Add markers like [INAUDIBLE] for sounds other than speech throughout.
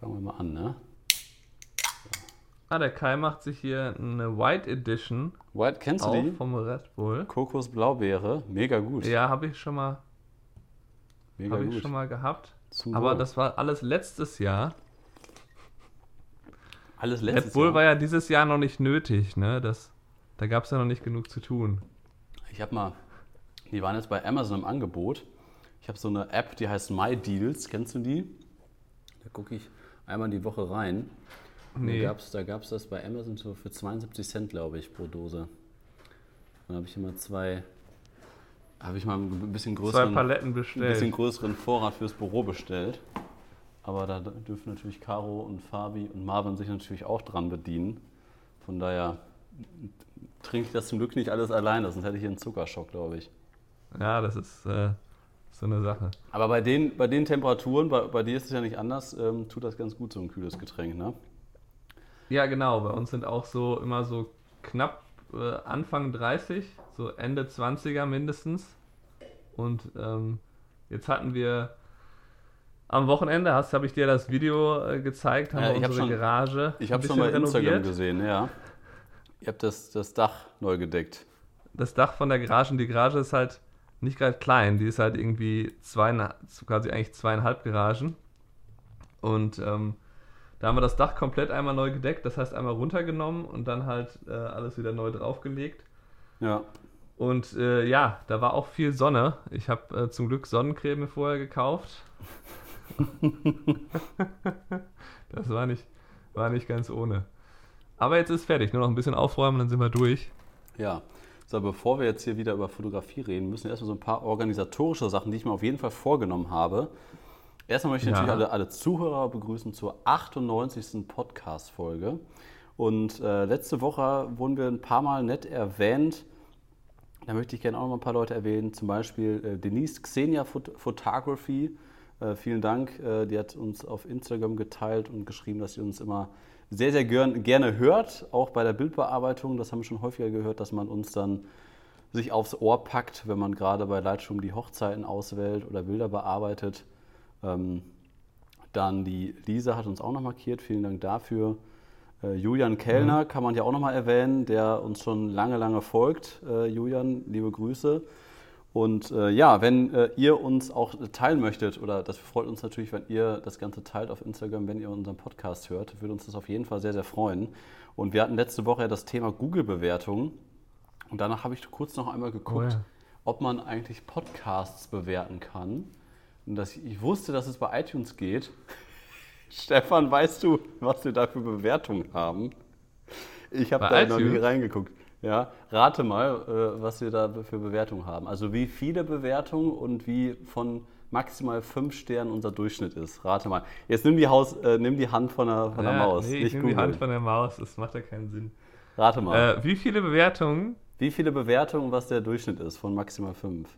Fangen wir mal an, ne? Ah, der Kai macht sich hier eine White Edition White, kennst du die? vom Red Bull. Kokos Blaubeere, mega gut. Ja, habe ich schon mal, mega habe gut. ich schon mal gehabt. Zum Aber Wohl. das war alles letztes Jahr. alles letztes Red Bull Jahr. war ja dieses Jahr noch nicht nötig, ne? Das, da gab es ja noch nicht genug zu tun. Ich habe mal, die waren jetzt bei Amazon im Angebot. Ich habe so eine App, die heißt My Deals. Kennst du die? Da gucke ich einmal die Woche rein. Nee. Da gab es da gab's das bei Amazon so für 72 Cent, glaube ich, pro Dose. Dann habe ich immer zwei, habe ich mal ein bisschen Zwei größeren, Paletten ein bisschen bestellt. größeren Vorrat fürs Büro bestellt. Aber da dürfen natürlich Caro und Fabi und Marvin sich natürlich auch dran bedienen. Von daher trinke ich das zum Glück nicht alles alleine, sonst hätte ich hier einen Zuckerschock, glaube ich. Ja, das ist äh, so eine Sache. Aber bei den, bei den Temperaturen, bei, bei dir ist es ja nicht anders, ähm, tut das ganz gut, so ein kühles Getränk, ne? Ja, genau. Bei uns sind auch so immer so knapp äh, Anfang 30, so Ende 20er mindestens. Und ähm, jetzt hatten wir am Wochenende, hast habe ich dir das Video äh, gezeigt, haben Ja, wir unsere schon- Garage Ich habe schon bei Instagram renoviert. gesehen, ja. Ihr habt das, das Dach neu gedeckt. Das Dach von der Garage und die Garage ist halt nicht gerade klein, die ist halt irgendwie zwei, quasi eigentlich zweieinhalb Garagen. Und ähm, da haben wir das Dach komplett einmal neu gedeckt, das heißt einmal runtergenommen und dann halt äh, alles wieder neu draufgelegt. Ja. Und äh, ja, da war auch viel Sonne. Ich habe äh, zum Glück Sonnencreme vorher gekauft. [LAUGHS] das war nicht, war nicht ganz ohne. Aber jetzt ist fertig. Nur noch ein bisschen aufräumen, dann sind wir durch. Ja. So, bevor wir jetzt hier wieder über Fotografie reden, müssen wir erstmal so ein paar organisatorische Sachen, die ich mir auf jeden Fall vorgenommen habe. Erstmal möchte ich Ja. natürlich alle, alle Zuhörer begrüßen zur 98. Podcast-Folge. Und äh, letzte Woche wurden wir ein paar Mal nett erwähnt. Da möchte ich gerne auch noch mal ein paar Leute erwähnen. Zum Beispiel äh, Denise Xenia Phot Photography. Äh, vielen Dank. Äh, die hat uns auf Instagram geteilt und geschrieben, dass sie uns immer sehr, sehr gern, gerne hört. Auch bei der Bildbearbeitung. Das haben wir schon häufiger gehört, dass man uns dann sich aufs Ohr packt, wenn man gerade bei Lightroom die Hochzeiten auswählt oder Bilder bearbeitet. Ähm, dann die Lisa hat uns auch noch markiert. Vielen Dank dafür. Äh, Julian Kellner kann man ja auch noch mal erwähnen, der uns schon lange, lange folgt. Äh, Julian, liebe Grüße. Und äh, ja, wenn äh, ihr uns auch teilen möchtet, oder das freut uns natürlich, wenn ihr das Ganze teilt auf Instagram, wenn ihr unseren Podcast hört, würde uns das auf jeden Fall sehr, sehr freuen. Und wir hatten letzte Woche ja das Thema Google-Bewertungen. Und danach habe ich kurz noch einmal geguckt, Oh ja. ob man eigentlich Podcasts bewerten kann. Und dass ich, wusste, dass es bei iTunes geht. [LAUGHS] Stefan, weißt du, was wir da für Bewertungen haben? Ich habe da noch nie iTunes? reingeguckt. Ja, rate mal, äh, was wir da für Bewertungen haben. Also wie viele Bewertungen und wie von maximal fünf Sternen unser Durchschnitt ist. Rate mal. Jetzt nimm die, Haus, äh, nimm die Hand von der, von der Ja, Maus. Nee, ich nehme die Hand von der Maus, das macht ja keinen Sinn. Rate mal. Äh, wie viele Bewertungen? Wie viele Bewertungen was der Durchschnitt ist von maximal fünf?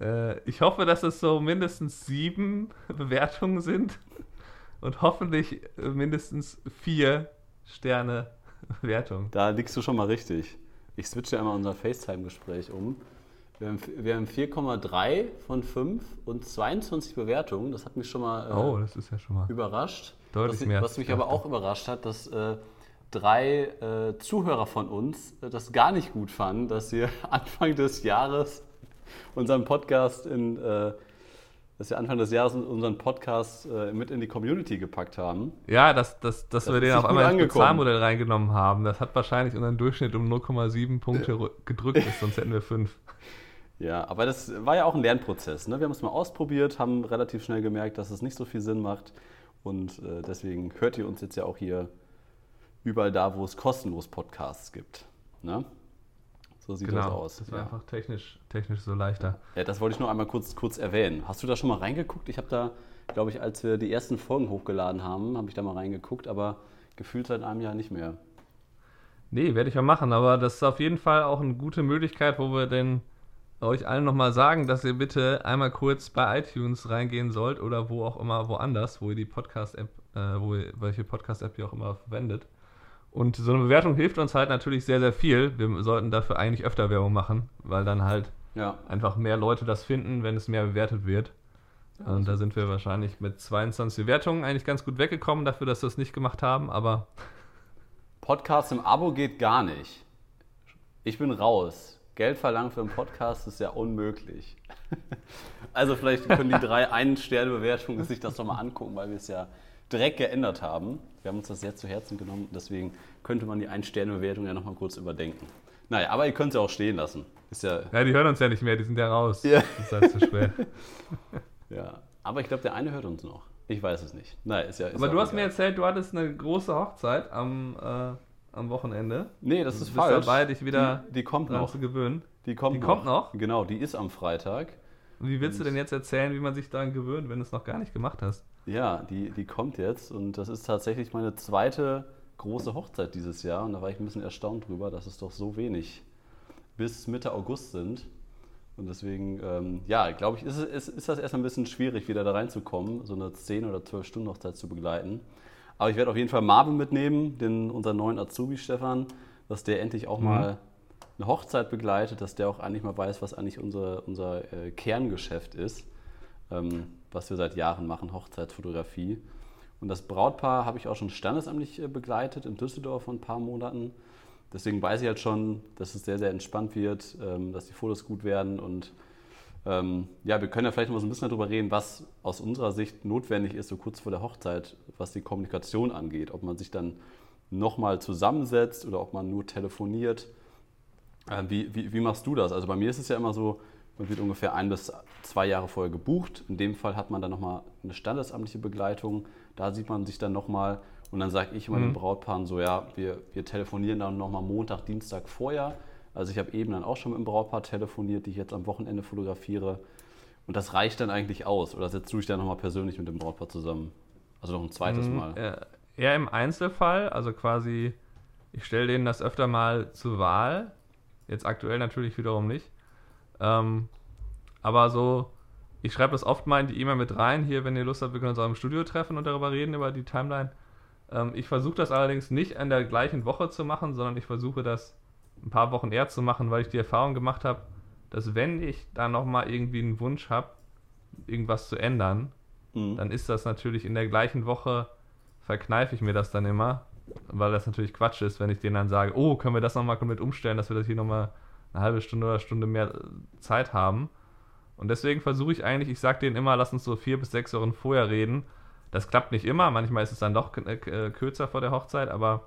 Äh, ich hoffe, dass es so mindestens sieben [LAUGHS] Bewertungen sind und hoffentlich äh, mindestens vier Sterne [LAUGHS] Bewertung. Da liegst du schon mal richtig. Ich switche einmal unser FaceTime-Gespräch um. Wir haben, wir haben 4,3 von 5 und 22 Bewertungen. Das hat mich schon mal äh, Oh, das ist ja schon mal. überrascht. Deutlich was, mehr, was mich ich aber auch überrascht hat, dass äh, drei äh, Zuhörer von uns äh, das gar nicht gut fanden, dass wir [LAUGHS] Anfang des Jahres unseren Podcast in, äh, dass wir Anfang des Jahres unseren Podcast äh, mit in die Community gepackt haben. Ja, dass, dass, dass Das wir den auf einmal ins. Bezahlmodell reingenommen haben. Das hat wahrscheinlich unseren Durchschnitt um 0,7 Punkte rü- gedrückt, ist, sonst hätten wir fünf. Ja, aber das war ja auch ein Lernprozess. Ne? Wir haben es mal ausprobiert, haben relativ schnell gemerkt, dass es nicht so viel Sinn macht. Und äh, deswegen hört ihr uns jetzt ja auch hier überall da, wo es kostenlos Podcasts gibt. Ne? So sieht das Genau. aus. Das war ja. einfach technisch, technisch so leichter. ja, das wollte ich nur einmal kurz, kurz erwähnen. Hast du da schon mal reingeguckt? Ich habe da, glaube ich, als wir die ersten Folgen hochgeladen haben, habe ich da mal reingeguckt, aber gefühlt seit einem Jahr nicht mehr. Nee, werde ich mal machen, aber das ist auf jeden Fall auch eine gute Möglichkeit, wo wir denn euch allen nochmal sagen, dass ihr bitte einmal kurz bei iTunes reingehen sollt oder wo auch immer woanders, wo ihr die Podcast-App, äh, wo ihr, welche Podcast-App ihr auch immer verwendet. Und so eine Bewertung hilft uns halt natürlich sehr, sehr viel. Wir sollten dafür eigentlich öfter Werbung machen, weil dann halt Ja, einfach mehr Leute das finden, wenn es mehr bewertet wird. Und da sind wir wahrscheinlich mit 22 Bewertungen eigentlich ganz gut weggekommen, dafür, dass wir es nicht gemacht haben, aber. [LAUGHS] Podcast im Abo geht gar nicht. Ich bin raus. Geld verlangen für einen Podcast ist ja unmöglich. [LAUGHS] Also vielleicht können die drei [LAUGHS] Ein-Sterne-Bewertungen sich das doch mal angucken, weil wir es ja direkt geändert haben. Wir haben uns das sehr zu Herzen genommen, deswegen könnte man die Ein-Sterne-Bewertung ja nochmal kurz überdenken. Naja, aber ihr könnt sie auch stehen lassen. Ist ja, Ja, die hören uns ja nicht mehr, die sind ja raus. Ja. Das ist halt zu schwer. [LAUGHS] ja. Aber ich glaube, der eine hört uns noch. Ich weiß es nicht. Nein, ist ja. Ist Aber du hast mir egal. erzählt, du hattest eine große Hochzeit am, äh, am Wochenende. Nee, das Du ist bist falsch. dabei, dich wieder die, die kommt noch. zu gewöhnen. Die kommt, Die kommt noch? Genau, die ist am Freitag. Und wie willst du Und- denn jetzt erzählen, wie man sich daran gewöhnt, wenn du es noch gar nicht gemacht hast? Ja, die, die kommt jetzt und das ist tatsächlich meine zweite große Hochzeit dieses Jahr und da war ich ein bisschen erstaunt drüber, dass es doch so wenig bis Mitte August sind. Und deswegen, ähm, ja, glaube ich, ist, ist, ist das erst ein bisschen schwierig, wieder da reinzukommen, so eine 10 oder 12 Stunden Hochzeit zu begleiten. Aber ich werde auf jeden Fall Marvin mitnehmen, den, unseren neuen Azubi Stefan, dass der endlich auch Mhm. mal eine Hochzeit begleitet, dass der auch eigentlich mal weiß, was eigentlich unser, unser äh, Kerngeschäft ist, ähm, was wir seit Jahren machen, Hochzeitsfotografie. Und das Brautpaar habe ich auch schon standesamtlich äh, begleitet in Düsseldorf vor ein paar Monaten. Deswegen weiß ich halt schon, dass es sehr, sehr entspannt wird, ähm, dass die Fotos gut werden. Und ähm, ja, wir können ja vielleicht noch mal so ein bisschen darüber reden, was aus unserer Sicht notwendig ist, so kurz vor der Hochzeit, was die Kommunikation angeht. Ob man sich dann nochmal zusammensetzt oder ob man nur telefoniert. Äh, Wie, wie, wie machst du das? Also bei mir ist es ja immer so, man wird ungefähr ein bis zwei Jahre vorher gebucht. In dem Fall hat man dann nochmal eine standesamtliche Begleitung. Da sieht man sich dann nochmal und dann sage ich immer den Brautpaaren so, ja, wir, wir telefonieren dann nochmal Montag, Dienstag vorher. Also ich habe eben dann auch schon mit dem Brautpaar telefoniert, die ich jetzt am Wochenende fotografiere. Und das reicht dann eigentlich aus. Oder setzt du dich dann nochmal persönlich mit dem Brautpaar zusammen? Also noch ein zweites Mhm, Mal. äh, Eher im Einzelfall, also quasi, ich stelle denen das öfter mal zur Wahl. Jetzt aktuell natürlich wiederum nicht. Ähm, aber so, ich schreibe das oft mal in die E-Mail mit rein. Hier, wenn ihr Lust habt, wir können uns auch im Studio treffen und darüber reden, über die Timeline. Ähm, ich versuche das allerdings nicht in der gleichen Woche zu machen, sondern ich versuche das ein paar Wochen eher zu machen, weil ich die Erfahrung gemacht habe, dass wenn ich da nochmal irgendwie einen Wunsch habe, irgendwas zu ändern, Mhm. dann ist das natürlich in der gleichen Woche, verkneife ich mir das dann immer, weil das natürlich Quatsch ist, wenn ich denen dann sage, oh, können wir das nochmal komplett umstellen, dass wir das hier nochmal eine halbe Stunde oder Stunde mehr Zeit haben. Und deswegen versuche ich eigentlich, ich sage denen immer, lass uns so vier bis sechs Wochen vorher reden. Das klappt nicht immer, manchmal ist es dann doch äh, äh, kürzer vor der Hochzeit, aber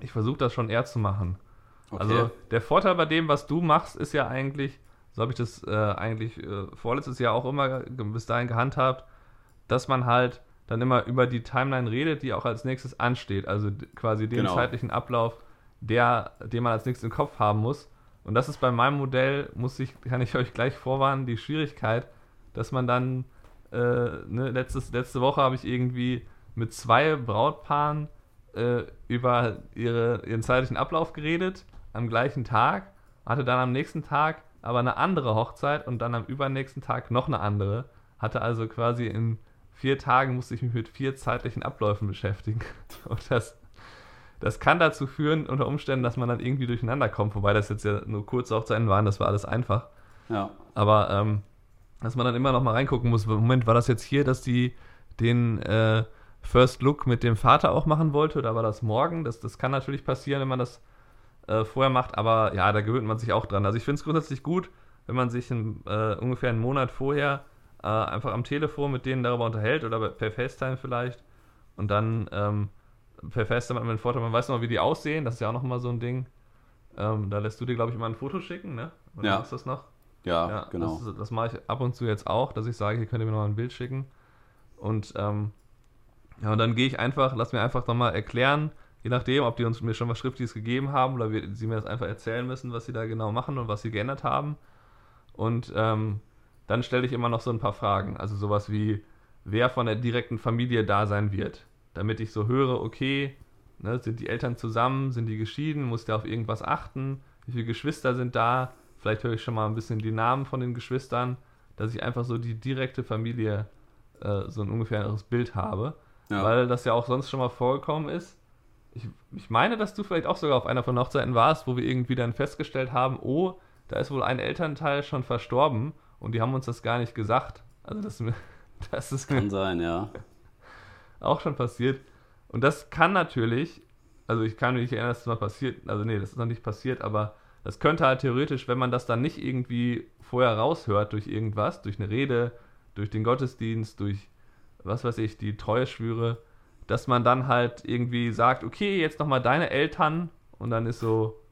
ich versuche das schon eher zu machen. Okay. Also der Vorteil bei dem, was du machst, ist ja eigentlich, so habe ich das äh, eigentlich äh, vorletztes Jahr auch immer bis dahin gehandhabt, dass man halt dann immer über die Timeline redet, die auch als nächstes ansteht. Also quasi den Genau. zeitlichen Ablauf, der, den man als nächstes im Kopf haben muss. Und das ist bei meinem Modell, muss ich, kann ich [LAUGHS] euch gleich vorwarnen, die Schwierigkeit, dass man dann, äh, ne, letztes, letzte Woche habe ich irgendwie mit zwei Brautpaaren äh, über ihre, ihren zeitlichen Ablauf geredet, am gleichen Tag, hatte dann am nächsten Tag aber eine andere Hochzeit und dann am übernächsten Tag noch eine andere. Hatte also quasi in vier Tagen musste ich mich mit vier zeitlichen Abläufen beschäftigen. [LAUGHS] Und das, das kann dazu führen, unter Umständen, dass man dann irgendwie durcheinander kommt, wobei das jetzt ja nur kurze Hochzeiten waren, das war alles einfach. ja. Aber ähm, dass man dann immer noch mal reingucken muss, Moment, war das jetzt hier, dass die den äh, First Look mit dem Vater auch machen wollte oder war das morgen? Das, das kann natürlich passieren, wenn man das äh, vorher macht, aber ja, da gewöhnt man sich auch dran. Also ich finde es grundsätzlich gut, wenn man sich in, äh, ungefähr einen Monat vorher äh, einfach am Telefon mit denen darüber unterhält oder per FaceTime vielleicht und dann ähm, per FaceTime hat man den Vorteil, man weiß noch, wie die aussehen, das ist ja auch noch mal so ein Ding. Ähm, da lässt du dir, glaube ich, immer ein Foto schicken, ne? Oder Ja. machst du das noch? Ja, Ja, genau. Das, das mache ich ab und zu jetzt auch, dass ich sage, hier könnt ihr mir noch mal ein Bild schicken. Und ähm, ja, und dann gehe ich einfach, lass mir einfach nochmal erklären, je nachdem, ob die uns mir schon was Schriftliches gegeben haben oder wir, sie mir das einfach erzählen müssen, was sie da genau machen und was sie geändert haben. Und ähm, dann stelle ich immer noch so ein paar Fragen. Also sowas wie, wer von der direkten Familie da sein wird. Damit ich so höre, okay, ne, sind die Eltern zusammen, sind die geschieden, muss der auf irgendwas achten, wie viele Geschwister sind da, vielleicht höre ich schon mal ein bisschen die Namen von den Geschwistern, dass ich einfach so die direkte Familie äh, so ein ungefähres Bild habe, Ja. weil das ja auch sonst schon mal vorgekommen ist. Ich, ich meine, dass du vielleicht auch sogar auf einer von Hochzeiten warst, wo wir irgendwie dann festgestellt haben, oh, da ist wohl ein Elternteil schon verstorben und die haben uns das gar nicht gesagt. Also das, [LAUGHS] Das ist Kann sein, ja. Auch schon passiert. Und das kann natürlich, also ich kann mich nicht erinnern, dass das mal passiert, also nee, das ist noch nicht passiert, aber das könnte halt theoretisch, wenn man das dann nicht irgendwie vorher raushört durch irgendwas, durch eine Rede, durch den Gottesdienst, durch was weiß ich, die Treueschwüre, dass man dann halt irgendwie sagt, okay, jetzt nochmal deine Eltern und dann ist so,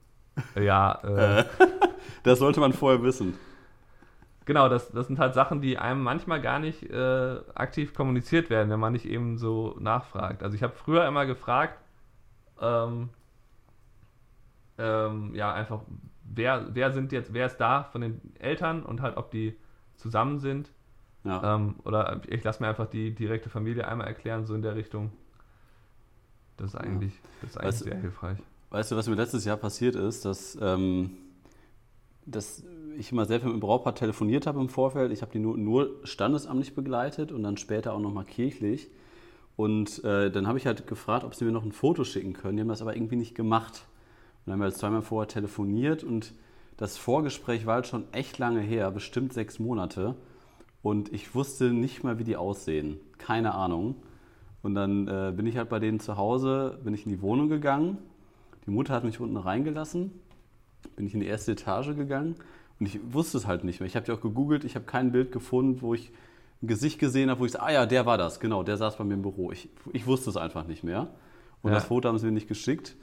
ja, äh, [LAUGHS] Das sollte man vorher wissen. Genau, das, das sind halt Sachen, die einem manchmal gar nicht äh, aktiv kommuniziert werden, wenn man nicht eben so nachfragt. Also ich habe früher immer gefragt, ähm, ähm, ja, einfach, wer, wer sind jetzt, wer ist da von den Eltern und halt, ob die zusammen sind. Ja. Ähm, oder ich lasse mir einfach die direkte Familie einmal erklären, so in der Richtung. Das ist eigentlich, das ist eigentlich Weißt sehr hilfreich. Weißt du, was mir letztes Jahr passiert ist, dass, ähm, dass ich immer sehr viel mit dem Brautpaar telefoniert habe im Vorfeld. Ich habe die nur, nur standesamtlich begleitet und dann später auch nochmal kirchlich. Und äh, dann habe ich halt gefragt, ob sie mir noch ein Foto schicken können. Die haben das aber irgendwie nicht gemacht. Und dann haben wir zweimal vorher telefoniert und das Vorgespräch war halt schon echt lange her, bestimmt sechs Monate. Und ich wusste nicht mal, wie die aussehen. Keine Ahnung. Und dann äh, bin ich halt bei denen zu Hause, bin ich in die Wohnung gegangen. Die Mutter hat mich unten reingelassen. Bin ich in die erste Etage gegangen und ich wusste es halt nicht mehr. Ich habe die auch gegoogelt, ich habe kein Bild gefunden, wo ich ein Gesicht gesehen habe, wo ich sage, ah ja, der war das, genau, der saß bei mir im Büro. Ich, ich wusste es einfach nicht mehr. Und Ja. das Foto haben sie mir nicht geschickt.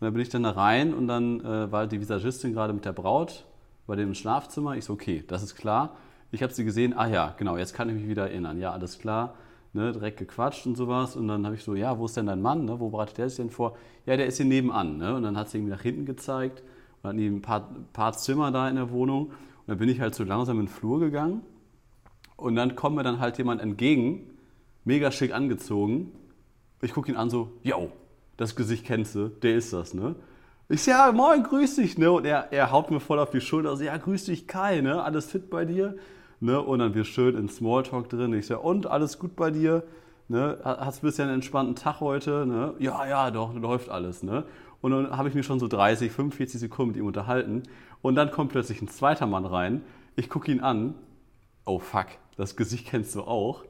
Und dann bin ich dann da rein und dann äh, war die Visagistin gerade mit der Braut bei dem im Schlafzimmer. Ich so, okay, das ist klar. Ich habe sie gesehen, ah ja, genau, jetzt kann ich mich wieder erinnern. Ja, alles klar. Ne, direkt gequatscht und sowas. Und dann habe ich so, ja, wo ist denn dein Mann? Ne? Wo bereitet der sich denn vor? Ja, der ist hier nebenan. Ne? Und dann hat sie irgendwie nach hinten gezeigt. Und hatten ein paar, paar Zimmer da in der Wohnung. Und dann bin ich halt so langsam in den Flur gegangen. Und dann kommt mir dann halt jemand entgegen, mega schick angezogen. Ich gucke ihn an so, yo, das Gesicht kennst du, der ist das, ne? Ich sag, ja, moin, grüß dich, ne? Und er, er haut mir voll auf die Schulter, so, ja, grüß dich, Kai, ne? Alles fit bei dir? Ne? Und dann wir schön in Smalltalk drin. Ich sag, und, alles gut bei dir? Ne? Ha- Hast du bisher einen entspannten Tag heute? Ne? Ja, ja, doch, läuft alles, ne? Und dann habe ich mich schon so 30, 45 Sekunden mit ihm unterhalten. Und dann kommt plötzlich ein zweiter Mann rein. Ich gucke ihn an. Oh fuck, das Gesicht kennst du auch.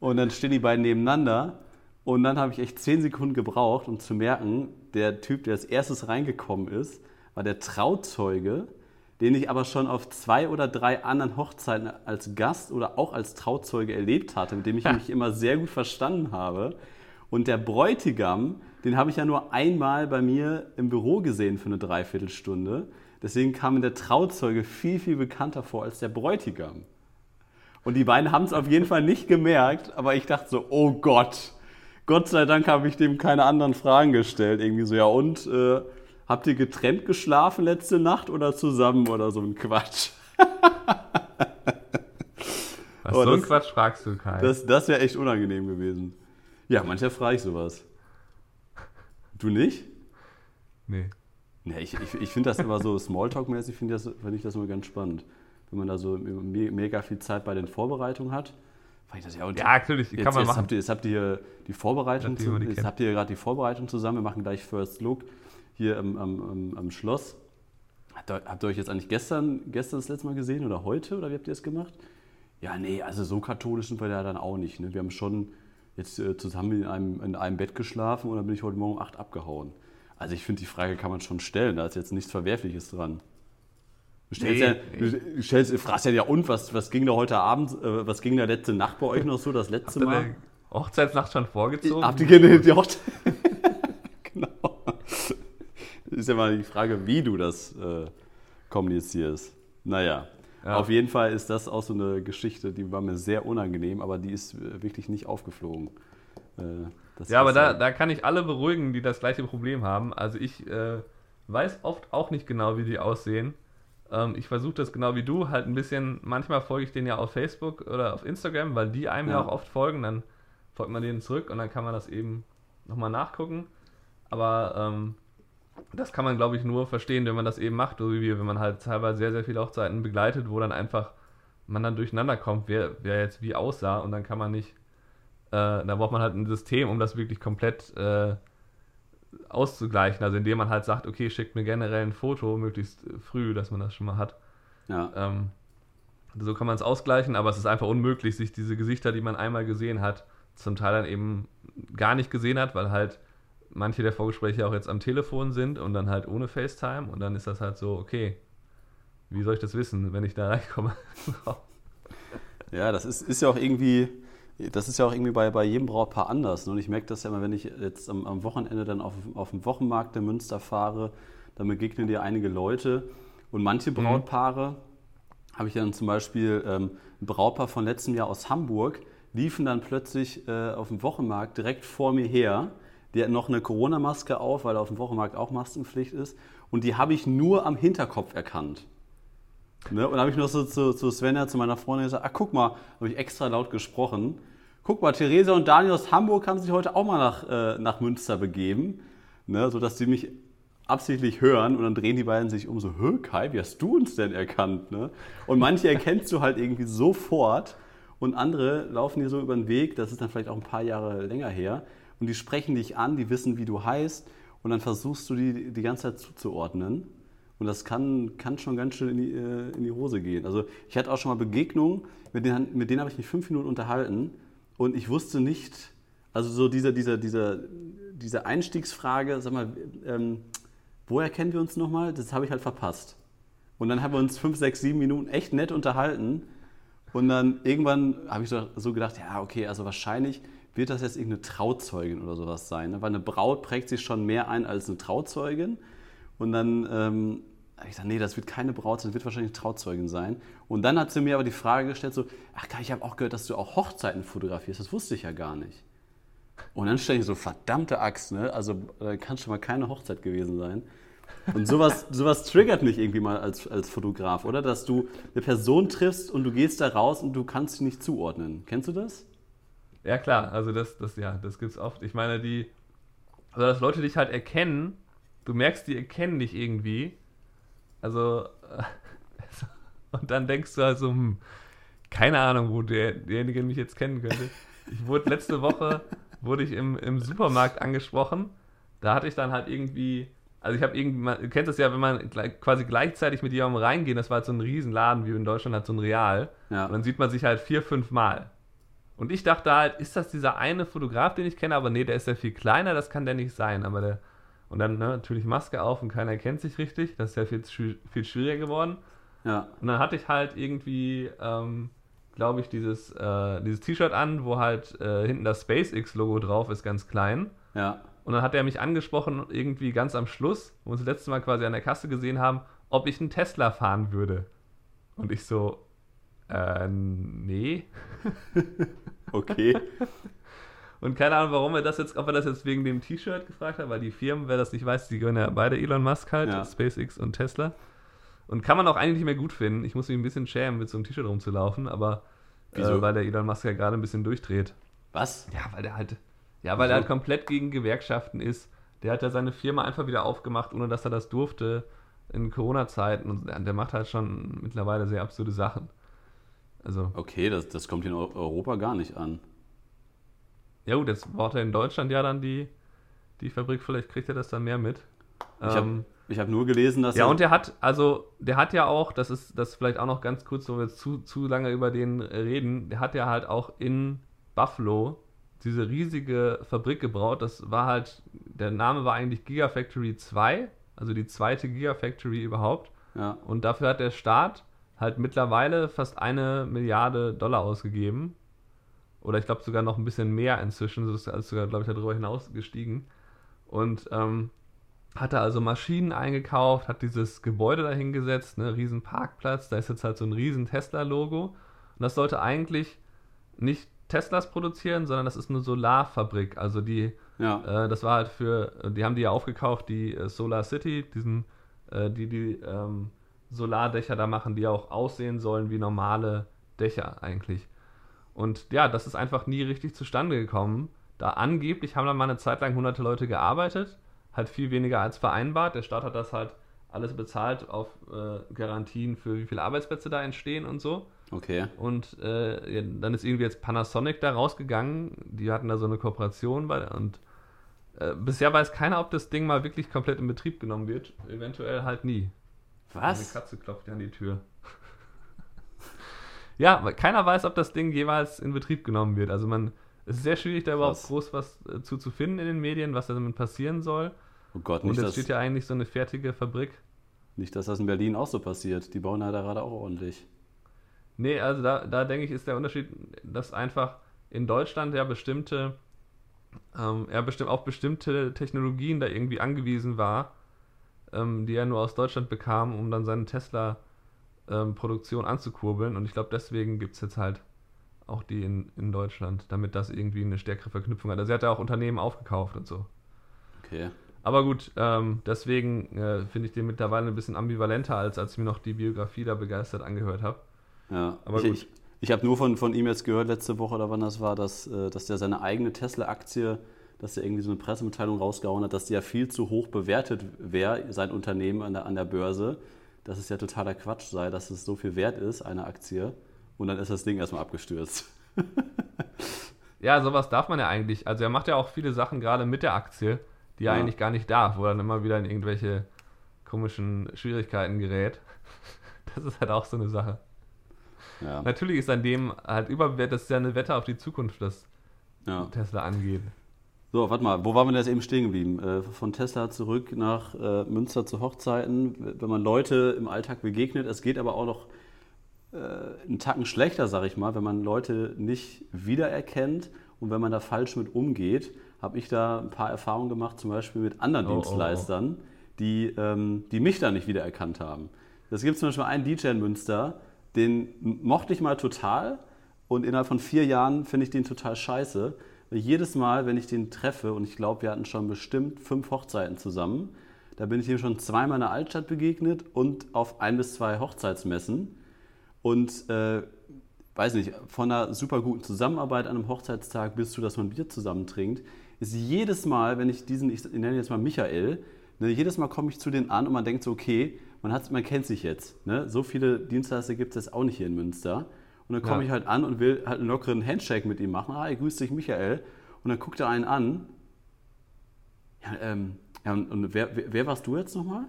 Und dann stehen die beiden nebeneinander. Und dann habe ich echt 10 Sekunden gebraucht, um zu merken, der Typ, der als erstes reingekommen ist, war der Trauzeuge, den ich aber schon auf zwei oder drei anderen Hochzeiten als Gast oder auch als Trauzeuge erlebt hatte, mit dem ich mich immer sehr gut verstanden habe. Und der Bräutigam, den habe ich ja nur einmal bei mir im Büro gesehen für eine Dreiviertelstunde. Deswegen kam mir der Trauzeuge viel, viel bekannter vor als der Bräutigam. Und die beiden haben es auf jeden Fall nicht gemerkt, aber ich dachte so, oh Gott, Gott sei Dank habe ich dem keine anderen Fragen gestellt. Irgendwie so, ja und, äh, habt ihr getrennt geschlafen letzte Nacht oder zusammen oder so ein Quatsch? Was Oh, so ein Quatsch fragst du, Kai. Das, das wäre echt unangenehm gewesen. Ja, manchmal frage ich sowas. Du nicht? nee. Nee, ich, ich, ich finde das immer so Smalltalk-mäßig, finde ich, das- find ich das immer ganz spannend. Wenn man da so me mega viel Zeit bei den Vorbereitungen hat. Ich das ja, und Ja, natürlich, kann jetzt, man jetzt Habt machen. ihr, jetzt habt ihr die Vorbereitung, zu, die jetzt habt ihr gerade die Vorbereitung zusammen. Wir machen gleich First Look hier am, am, am, Schloss. Habt ihr, habt euch jetzt eigentlich gestern, gestern das letzte Mal gesehen oder heute oder wie habt ihr es gemacht? Ja, nee, also so katholisch sind wir ja dann auch nicht. Ne? Wir haben schon jetzt äh, zusammen in einem, in einem Bett geschlafen und dann bin ich heute Morgen um 8 abgehauen. Also ich finde, die Frage kann man schon stellen, da ist jetzt nichts Verwerfliches dran. Du, stellst Nee, ja, nee. du, stellst, fragst ja, ja und, was, was ging da heute Abend, äh, was ging da letzte Nacht bei euch noch so, das letzte Habt Mal? Hochzeitsnacht schon vorgezogen? Habt ihr gerne die Hochzeit? [LAUGHS] genau. Ist ja mal die Frage, wie du das äh, kommunizierst. Naja, Ja. auf jeden Fall ist das auch so eine Geschichte, die war mir sehr unangenehm, aber die ist äh, wirklich nicht aufgeflogen. Äh, das Ja, aber da, da kann ich alle beruhigen, die das gleiche Problem haben. Also ich äh, weiß oft auch nicht genau, wie die aussehen. Ähm, ich versuche das genau wie du, halt ein bisschen, manchmal folge ich denen ja auf Facebook oder auf Instagram, weil die einem ja, Ja. auch oft folgen, dann folgt man denen zurück und dann kann man das eben nochmal nachgucken. Aber ähm, das kann man, glaube ich, nur verstehen, wenn man das eben macht, so wie wir, wenn man halt teilweise sehr, sehr viele Hochzeiten begleitet, wo dann einfach man dann durcheinander kommt, wer, wer jetzt wie aussah und dann kann man nicht äh, da braucht man halt ein System, um das wirklich komplett äh, auszugleichen. Also indem man halt sagt, okay, schickt mir generell ein Foto möglichst früh, dass man das schon mal hat. ja. Ähm, So kann man es ausgleichen, aber es ist einfach unmöglich, sich diese Gesichter, die man einmal gesehen hat, zum Teil dann eben gar nicht gesehen hat, weil halt manche der Vorgespräche auch jetzt am Telefon sind und dann halt ohne FaceTime und dann ist das halt so, okay, wie soll ich das wissen, wenn ich da reinkomme? [LAUGHS] ja, das ist, ist ja auch irgendwie, das ist ja auch irgendwie bei, bei jedem Brautpaar anders. Ne? Und ich merke das ja immer, wenn ich jetzt am, am Wochenende dann auf, auf dem Wochenmarkt in Münster fahre, dann begegnen dir einige Leute und manche mhm. Brautpaare, mhm. habe ich dann zum Beispiel ähm, ein Brautpaar von letztem Jahr aus Hamburg, liefen dann plötzlich äh, auf dem Wochenmarkt direkt vor mir her die hat noch eine Corona-Maske auf, weil auf dem Wochenmarkt auch Maskenpflicht ist. Und die habe ich nur am Hinterkopf erkannt. Ne? Und da habe ich noch so zu, zu Svenja, zu meiner Freundin gesagt, ah, guck mal, habe ich extra laut gesprochen. Guck mal, Theresa und Daniel aus Hamburg haben sich heute auch mal nach, äh, nach Münster begeben, ne? sodass sie mich absichtlich hören und dann drehen die beiden sich um so, hä, Kai, wie hast du uns denn erkannt? Ne? Und manche [LAUGHS] erkennst du halt irgendwie sofort und andere laufen dir so über den Weg, das ist dann vielleicht auch ein paar Jahre länger her, und die sprechen dich an, die wissen, wie du heißt und dann versuchst du die die ganze Zeit zuzuordnen. Und das kann, kann schon ganz schön in die, äh, in die Hose gehen. Also ich hatte auch schon mal Begegnungen, mit denen, mit denen habe ich mich fünf Minuten unterhalten und ich wusste nicht, also so diese, diese, diese, diese Einstiegsfrage, sag mal, ähm, woher kennen wir uns nochmal? Das habe ich halt verpasst. Und dann haben wir uns fünf, sechs, sieben Minuten echt nett unterhalten. Und dann irgendwann habe ich so gedacht, ja, okay, also wahrscheinlich wird das jetzt irgendeine Trauzeugin oder sowas sein? Ne? Weil eine Braut prägt sich schon mehr ein als eine Trauzeugin. Und dann ähm, habe ich gesagt, nee, das wird keine Braut sein, das wird wahrscheinlich eine Trauzeugin sein. Und dann hat sie mir aber die Frage gestellt, so, ach ich habe auch gehört, dass du auch Hochzeiten fotografierst. Das wusste ich ja gar nicht. Und dann stelle ich so, verdammte Axt, ne? Also da kann schon mal keine Hochzeit gewesen sein. Und sowas, [LAUGHS] sowas triggert mich irgendwie mal als, als Fotograf, oder? Dass du eine Person triffst und du gehst da raus und du kannst sie nicht zuordnen. Kennst du das? Ja, klar, also das, das, ja, das gibt's oft. Ich meine, die, also dass Leute dich halt erkennen, du merkst, die erkennen dich irgendwie. Also, [LAUGHS] und dann denkst du halt so, hm, keine Ahnung, wo der, derjenige mich jetzt kennen könnte. Ich wurde letzte Woche, [LAUGHS] wurde ich im, im Supermarkt angesprochen. Da hatte ich dann halt irgendwie, also ich habe irgendwie, man kennt das ja, wenn man quasi gleichzeitig mit jemandem reingeht, das war halt so ein Riesenladen, wie in Deutschland hat so ein Real. Ja. Und dann sieht man sich halt vier, fünf Mal. Und ich dachte halt, ist das dieser eine Fotograf, den ich kenne? Aber nee, der ist ja viel kleiner, das kann der nicht sein. Aber der, und dann ne, natürlich Maske auf und keiner kennt sich richtig. Das ist ja viel, viel schwieriger geworden. Ja. Und dann hatte ich halt irgendwie, ähm, glaube ich, dieses, äh, dieses T-Shirt an, wo halt äh, hinten das SpaceX-Logo drauf ist, ganz klein. Ja. Und dann hat er mich angesprochen, irgendwie ganz am Schluss, wo wir uns das letzte Mal quasi an der Kasse gesehen haben, ob ich einen Tesla fahren würde. Und ich so, äh, nee. [LAUGHS] okay. Und keine Ahnung, warum er das jetzt, ob er das jetzt wegen dem T-Shirt gefragt hat, weil die Firmen, wer das nicht weiß, die gehören ja beide Elon Musk halt, ja. SpaceX und Tesla. Und kann man auch eigentlich nicht mehr gut finden. Ich muss mich ein bisschen schämen, mit so einem T-Shirt rumzulaufen, aber äh, weil der Elon Musk ja gerade ein bisschen durchdreht. Was? Ja, weil der halt, ja, weil er halt komplett gegen Gewerkschaften ist. Der hat ja seine Firma einfach wieder aufgemacht, ohne dass er das durfte in Corona-Zeiten. Und der macht halt schon mittlerweile sehr absurde Sachen. Also, okay, das, das kommt in Europa gar nicht an. Ja gut, jetzt braucht er in Deutschland ja dann die, die Fabrik, vielleicht kriegt er das dann mehr mit. Ich habe ähm, hab nur gelesen, dass Ja, und der hat, also, der hat ja auch, das ist das vielleicht auch noch ganz kurz, wo wir jetzt zu, zu lange über den reden, der hat ja halt auch in Buffalo diese riesige Fabrik gebaut. Das war halt, der Name war eigentlich Gigafactory 2, also die zweite Gigafactory überhaupt. Ja. Und dafür hat der Staat halt mittlerweile fast eine Milliarde Dollar ausgegeben. Oder ich glaube sogar noch ein bisschen mehr inzwischen. Das ist sogar, glaube ich, darüber hinaus gestiegen. Und ähm, hat er also Maschinen eingekauft, hat dieses Gebäude dahingesetzt, ne, riesen Parkplatz, da ist jetzt halt so ein riesen Tesla-Logo. Und das sollte eigentlich nicht Teslas produzieren, sondern das ist eine Solarfabrik. Also die, ja. äh, das war halt für, die haben die ja aufgekauft, die äh, Solar City, diesen, äh, die, die ähm, Solardächer da machen, die auch aussehen sollen wie normale Dächer eigentlich. Und ja, das ist einfach nie richtig zustande gekommen. Da angeblich haben da mal eine Zeit lang hunderte Leute gearbeitet, halt viel weniger als vereinbart. Der Staat hat das halt alles bezahlt auf äh, Garantien für wie viele Arbeitsplätze da entstehen und so. Okay. Und äh, ja, dann ist irgendwie jetzt Panasonic da rausgegangen. Die hatten da so eine Kooperation bei und äh, bisher weiß keiner, ob das Ding mal wirklich komplett in Betrieb genommen wird. Eventuell halt nie. Was? Eine Katze klopft ja an die Tür. [LAUGHS] Ja, keiner weiß, ob das Ding jeweils in Betrieb genommen wird. Also man, es ist sehr schwierig, da überhaupt Krass. groß was äh, zu, zu finden in den Medien, was damit passieren soll. Oh Gott, Und nicht jetzt dass, steht ja eigentlich so eine fertige Fabrik. nicht, dass das in Berlin auch so passiert. Die bauen ja da gerade auch ordentlich. Nee, also da, da denke ich, ist der Unterschied, dass einfach in Deutschland ja bestimmte, ähm, er bestimmt auf bestimmte Technologien da irgendwie angewiesen war, ähm, die er nur aus Deutschland bekam, um dann seine Tesla-Produktion anzukurbeln. Und ich glaube, deswegen gibt es jetzt halt auch die in, in Deutschland, damit das irgendwie eine stärkere Verknüpfung hat. Also er hat ja auch Unternehmen aufgekauft und so. Okay. Aber gut, ähm, deswegen äh, finde ich den mittlerweile ein bisschen ambivalenter, als als ich mir noch die Biografie da begeistert angehört habe. Ja, Aber ich, gut. ich, ich habe nur von, von ihm jetzt gehört, letzte Woche oder wann das war, dass, äh, dass der seine eigene Tesla-Aktie, dass er irgendwie so eine Pressemitteilung rausgehauen hat, dass die ja viel zu hoch bewertet wäre, sein Unternehmen an der, an der Börse, dass es ja totaler Quatsch sei, dass es so viel wert ist, eine Aktie. Und dann ist das Ding erstmal abgestürzt. [LAUGHS] Ja, sowas darf man ja eigentlich. Also er macht ja auch viele Sachen gerade mit der Aktie, die er Ja. eigentlich gar nicht darf, wo er dann immer wieder in irgendwelche komischen Schwierigkeiten gerät. [LAUGHS] Das ist halt auch so eine Sache. Ja, Natürlich ist an dem halt überbewertet, das ist ja eine Wette auf die Zukunft, was ja. Tesla angeht. So, warte mal, wo waren wir denn jetzt eben stehen geblieben? Äh, von Tesla zurück nach äh, Münster zu Hochzeiten. Wenn man Leute im Alltag begegnet, es geht aber auch noch äh, einen Tacken schlechter, sag ich mal, wenn man Leute nicht wiedererkennt und wenn man da falsch mit umgeht, habe ich da ein paar Erfahrungen gemacht, zum Beispiel mit anderen Oh, oh, oh. Dienstleistern, Die, ähm, die mich da nicht wiedererkannt haben. Es gibt zum Beispiel einen DJ in Münster, den mochte ich mal total und innerhalb von vier Jahren finde ich den total scheiße. Jedes Mal, wenn ich den treffe, und ich glaube, wir hatten schon bestimmt fünf Hochzeiten zusammen, da bin ich ihm schon zweimal in der Altstadt begegnet und auf ein bis zwei Hochzeitsmessen. Und äh, weiß nicht, von einer super guten Zusammenarbeit an einem Hochzeitstag bis zu, dass man Bier zusammen trinkt, ist jedes Mal, wenn ich diesen, ich nenne jetzt mal Michael, ne, jedes Mal komme ich zu denen an und man denkt so, okay, man, hat, man kennt sich jetzt. Ne? So viele Dienstleister gibt es jetzt auch nicht hier in Münster. Und dann komme Ja. ich halt an und will halt einen lockeren Handshake mit ihm machen. Hi, grüß dich, Michael. Und dann guckt er einen an. Ja, ähm, ja und und wer, wer, wer warst du jetzt nochmal?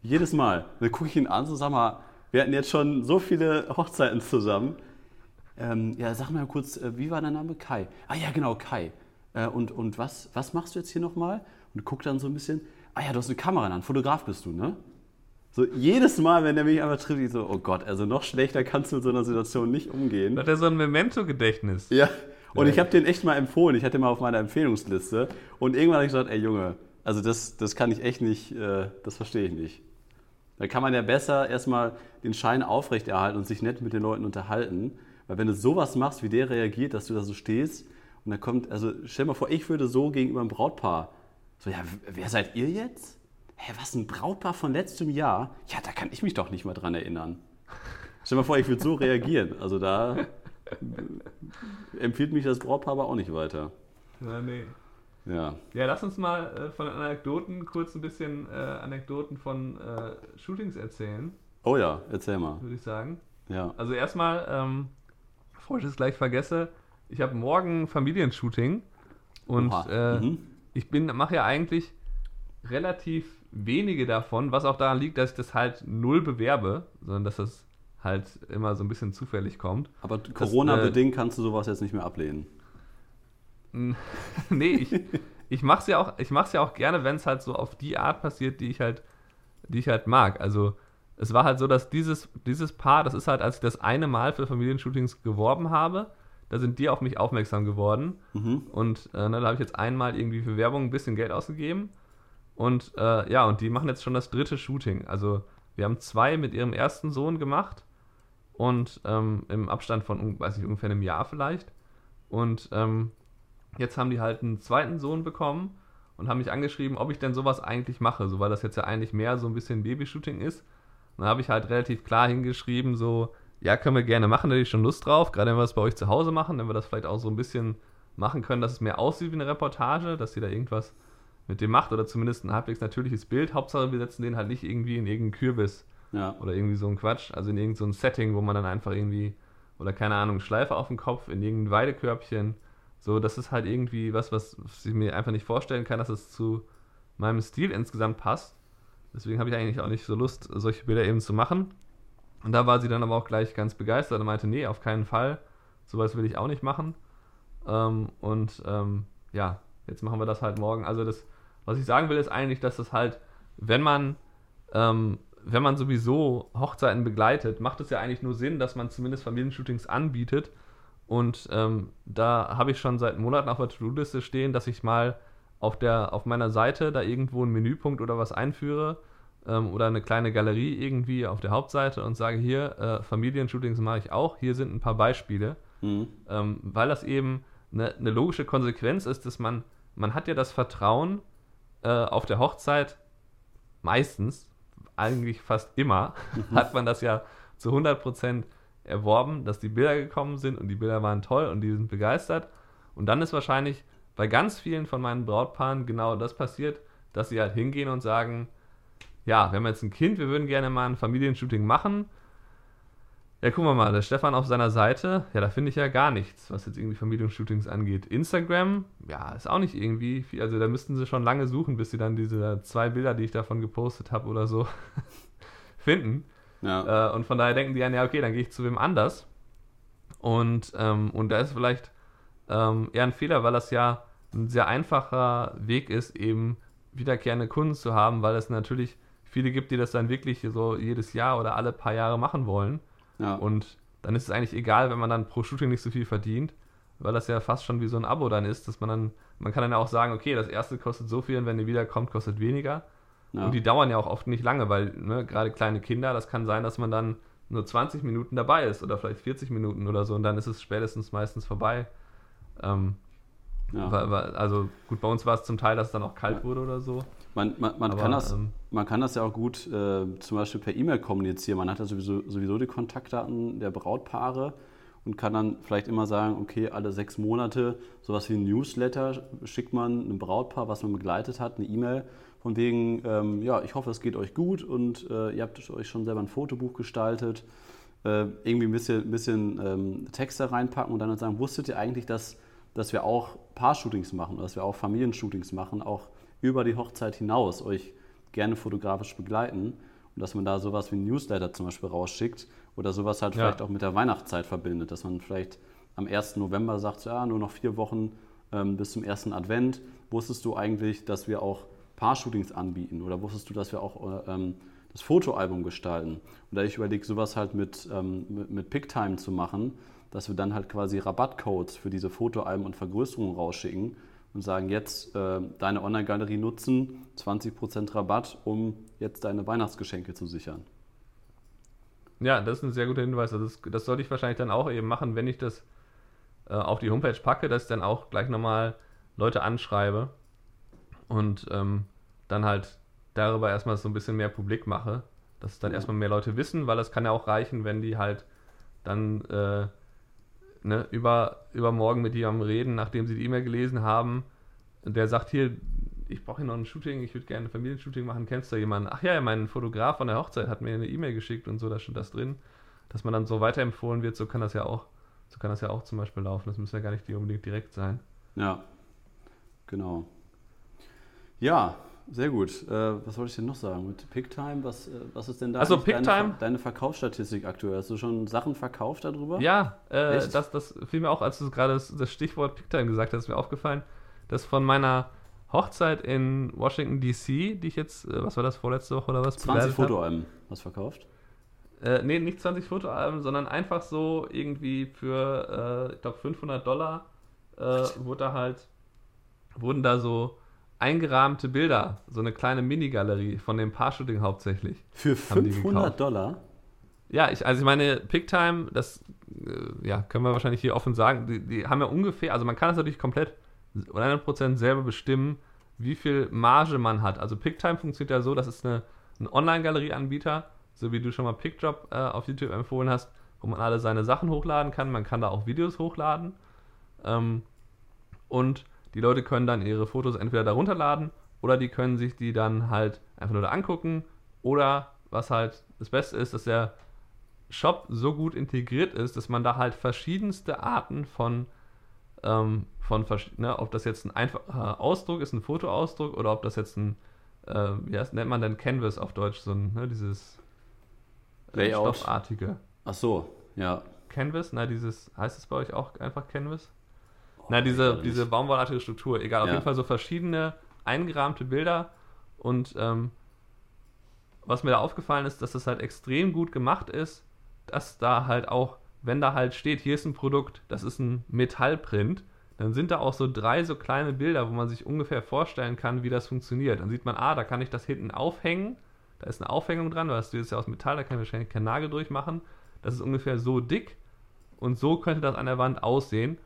Jedes Mal. Dann gucke ich ihn an, so sag mal, wir hatten jetzt schon so viele Hochzeiten zusammen. Ähm, ja, sag mal kurz, äh, wie war dein Name? Kai. Ah ja, genau, Kai. Äh, und und was, was machst du jetzt hier nochmal? Und guckt dann so ein bisschen, ah ja, du hast eine Kamera in der Hand, Fotograf bist du, ne? So jedes Mal, wenn der mich einfach trifft, ich so, oh Gott, also noch schlechter kannst du mit so einer Situation nicht umgehen. Hat er so ein Memento-Gedächtnis? Ja, und ich habe den echt mal empfohlen. Ich hatte ihn mal auf meiner Empfehlungsliste. Und irgendwann habe ich gesagt, ey Junge, also das, das kann ich echt nicht, äh, das verstehe ich nicht. Da kann man ja besser erstmal den Schein aufrechterhalten und sich nett mit den Leuten unterhalten. Weil wenn du sowas machst, wie der reagiert, dass du da so stehst und dann kommt, also stell mal vor, ich würde so gegenüber einem Brautpaar, so, ja, wer seid ihr jetzt? Hä, was, ein Brautpaar von letztem Jahr? Ja, da kann ich mich doch nicht mal dran erinnern. Stell dir mal vor, ich würde so reagieren. Also da empfiehlt mich das Brautpaar aber auch nicht weiter. Ja, nee. Ja. Ja, lass uns mal äh, von Anekdoten kurz ein bisschen äh, Anekdoten von äh, Shootings erzählen, Oh ja, erzähl mal. würde ich sagen. Ja. Also erstmal, ähm, bevor ich das gleich vergesse, ich habe morgen Familienshooting und äh, Mhm. ich bin mache ja eigentlich relativ wenige davon, was auch daran liegt, dass ich das halt null bewerbe, sondern dass das halt immer so ein bisschen zufällig kommt. Aber Corona-bedingt kannst du sowas jetzt nicht mehr ablehnen. [LAUGHS] nee, ich, ich mache es ja auch, ich mach's ja auch gerne, wenn es halt so auf die Art passiert, die ich halt, die ich halt mag. Also es war halt so, dass dieses, dieses Paar, das ist halt, als ich das eine Mal für Familienshootings geworben habe, da sind die auf mich aufmerksam geworden. Mhm. Und äh, ne, da habe ich jetzt einmal irgendwie für Werbung ein bisschen Geld ausgegeben. Und äh, ja, und die machen jetzt schon das dritte Shooting. Also wir haben zwei mit ihrem ersten Sohn gemacht und ähm, im Abstand von, weiß ich, ungefähr einem Jahr vielleicht. Und ähm, jetzt haben die halt einen zweiten Sohn bekommen und haben mich angeschrieben, ob ich denn sowas eigentlich mache, so weil das jetzt ja eigentlich mehr so ein bisschen Babyshooting ist. Und dann habe ich halt relativ klar hingeschrieben, so, ja, können wir gerne machen, da hätte ich schon Lust drauf, gerade wenn wir das bei euch zu Hause machen, wenn wir das vielleicht auch so ein bisschen machen können, dass es mehr aussieht wie eine Reportage, dass ihr da irgendwas mit dem macht oder zumindest ein halbwegs natürliches Bild. Hauptsache, wir setzen den halt nicht irgendwie in irgendeinen Kürbis Ja. oder irgendwie so ein Quatsch, also in irgendein so Setting, wo man dann einfach irgendwie, oder keine Ahnung, Schleife auf dem Kopf, in irgendein Weidekörbchen. So, das ist halt irgendwie was, was ich mir einfach nicht vorstellen kann, dass es zu meinem Stil insgesamt passt. Deswegen habe ich eigentlich auch nicht so Lust, solche Bilder eben zu machen. Und da war sie dann aber auch gleich ganz begeistert und meinte, nee, auf keinen Fall, sowas will ich auch nicht machen. Ähm, und ähm, ja, jetzt machen wir das halt morgen. Also das, was ich sagen will, ist eigentlich, dass das halt, wenn man, ähm, wenn man sowieso Hochzeiten begleitet, macht es ja eigentlich nur Sinn, dass man zumindest Familienshootings anbietet. Und ähm, da habe ich schon seit Monaten auf der To-Do-Liste stehen, dass ich mal auf, der, auf meiner Seite da irgendwo einen Menüpunkt oder was einführe ähm, oder eine kleine Galerie irgendwie auf der Hauptseite und sage hier, äh, Familienshootings mache ich auch, hier sind ein paar Beispiele, mhm. ähm, weil das eben eine, eine, logische Konsequenz ist, dass man, man hat ja das Vertrauen äh, auf der Hochzeit meistens, eigentlich fast immer, mhm. hat man das ja zu 100% erworben, dass die Bilder gekommen sind und die Bilder waren toll und die sind begeistert. Und dann ist wahrscheinlich bei ganz vielen von meinen Brautpaaren genau das passiert, dass sie halt hingehen und sagen, ja, wir haben jetzt ein Kind, wir würden gerne mal ein Familienshooting machen. Ja, gucken wir mal, der Stefan auf seiner Seite, ja, da finde ich ja gar nichts, was jetzt irgendwie Familienshootings angeht. Instagram, ja, ist auch nicht irgendwie viel, also da müssten sie schon lange suchen, bis sie dann diese zwei Bilder, die ich davon gepostet habe oder so, [LAUGHS] finden. Ja. Äh, und von daher denken die dann, ja, okay, dann gehe ich zu wem anders. Und, ähm, und da ist vielleicht ähm, eher ein Fehler, weil das ja ein sehr einfacher Weg ist, eben wiederkehrende Kunden zu haben, weil es natürlich viele gibt, die das dann wirklich so jedes Jahr oder alle paar Jahre machen wollen. Ja. Und dann ist es eigentlich egal, wenn man dann pro Shooting nicht so viel verdient, weil das ja fast schon wie so ein Abo dann ist, dass man dann, man kann dann ja auch sagen, okay, das erste kostet so viel und wenn ihr wiederkommt, kostet weniger. Ja. Und die dauern ja auch oft nicht lange, weil ne, gerade kleine Kinder, das kann sein, dass man dann nur 20 Minuten dabei ist oder vielleicht 40 Minuten oder so und dann ist es spätestens meistens vorbei. Ähm, ja. Also gut, bei uns war es zum Teil, dass es dann auch kalt wurde oder so. Man, man, man Aber, kann, das, ähm, man kann das ja auch gut äh, zum Beispiel per E-Mail kommunizieren. Man hat ja sowieso, sowieso die Kontaktdaten der Brautpaare und kann dann vielleicht immer sagen, okay, alle sechs Monate sowas wie ein Newsletter schickt man einem Brautpaar, was man begleitet hat, eine E-Mail von wegen, ähm, ja, ich hoffe, es geht euch gut und äh, ihr habt euch schon selber ein Fotobuch gestaltet, äh, irgendwie ein bisschen, bisschen ähm, Texte reinpacken und dann sagen, wusstet ihr eigentlich, dass, dass wir auch Paar-Shootings machen, dass wir auch Familienshootings machen, auch über die Hochzeit hinaus euch gerne fotografisch begleiten und dass man da sowas wie ein Newsletter zum Beispiel rausschickt oder sowas halt ja. vielleicht auch mit der Weihnachtszeit verbindet, dass man vielleicht am 1. November sagt, ja, nur noch vier Wochen ähm, bis zum ersten Advent. Wusstest du eigentlich, dass wir auch Paar-Shootings anbieten oder wusstest du, dass wir auch ähm, das Fotoalbum gestalten? Und da ich überlege, sowas halt mit, ähm, mit, mit Picktime zu machen, dass wir dann halt quasi Rabattcodes für diese Fotoalben und Vergrößerungen rausschicken und sagen, jetzt äh, deine Online-Galerie nutzen, 20% Rabatt, um jetzt deine Weihnachtsgeschenke zu sichern. Ja, das ist ein sehr guter Hinweis. Also das, das sollte ich wahrscheinlich dann auch eben machen, wenn ich das äh, auf die Homepage packe, dass ich dann auch gleich nochmal Leute anschreibe und ähm, dann halt darüber erstmal so ein bisschen mehr publik mache, dass dann erstmal mehr Leute wissen, weil es kann ja auch reichen, wenn die halt dann äh, ne, über, übermorgen mit jemandem reden, nachdem sie die E-Mail gelesen haben. Der sagt hier, ich brauche hier noch ein Shooting, ich würde gerne ein Familienshooting machen, kennst du jemanden? Ach ja, mein Fotograf von der Hochzeit hat mir eine E-Mail geschickt und so, da steht das drin. Dass man dann so weiterempfohlen wird, so kann das ja auch, so kann das ja auch zum Beispiel laufen. Das muss ja gar nicht unbedingt direkt sein. Ja, genau. Ja, sehr gut. Äh, was wollte ich denn noch sagen? Mit Picktime, was, äh, was ist denn da also deine, deine, Verkaufsstatistik aktuell? Hast du schon Sachen verkauft darüber? Ja, äh, das, das fiel mir auch, als du gerade das, das, Stichwort Picktime gesagt hast, ist mir aufgefallen, dass von meiner Hochzeit in Washington DC, die ich jetzt, äh, was war das, vorletzte Woche oder was? 20 Fotoalben was verkauft? Äh, nee, nicht 20 Fotoalben, sondern einfach so irgendwie für, äh, ich glaube, 500 Dollar äh, wurde da halt, wurden da so eingerahmte Bilder, so eine kleine Minigalerie von dem Paar-Shooting hauptsächlich. Für 500 Dollar? Ja, ich, also ich meine, Picktime, das äh, ja, können wir wahrscheinlich hier offen sagen, die, die, haben ja ungefähr, also man kann es natürlich komplett 100% selber bestimmen, wie viel Marge man hat. Also Picktime funktioniert ja so, das ist eine, ein Online-Galerie-Anbieter, so wie du schon mal PickDrop äh, auf YouTube empfohlen hast, wo man alle seine Sachen hochladen kann. Man kann da auch Videos hochladen. Ähm, und die Leute können dann ihre Fotos entweder da runterladen oder die können sich die dann halt einfach nur da angucken. Oder was halt das Beste ist, dass der Shop so gut integriert ist, dass man da halt verschiedenste Arten von, ähm, von ne, ob das jetzt ein einfacher Ausdruck ist, ein Fotoausdruck, oder ob das jetzt ein, äh, wie heißt, nennt man denn Canvas auf Deutsch, so ein, ne, dieses Layout. stoffartige. Ach so, ja. Canvas, na dieses, heißt es bei euch auch einfach Canvas? Na, diese, diese baumwollartige Struktur, egal, auf Ja. jeden Fall so verschiedene eingerahmte Bilder und ähm, was mir da aufgefallen ist, dass das halt extrem gut gemacht ist, dass da halt auch, wenn da halt steht, hier ist ein Produkt, das ist ein Metallprint, dann sind da auch so drei so kleine Bilder, wo man sich ungefähr vorstellen kann, wie das funktioniert. Dann sieht man, ah, da kann ich das hinten aufhängen, da ist eine Aufhängung dran, weil das ist ja aus Metall, da kann ich wahrscheinlich keinen Nagel durchmachen. Das ist ungefähr so dick und so könnte das an der Wand aussehen.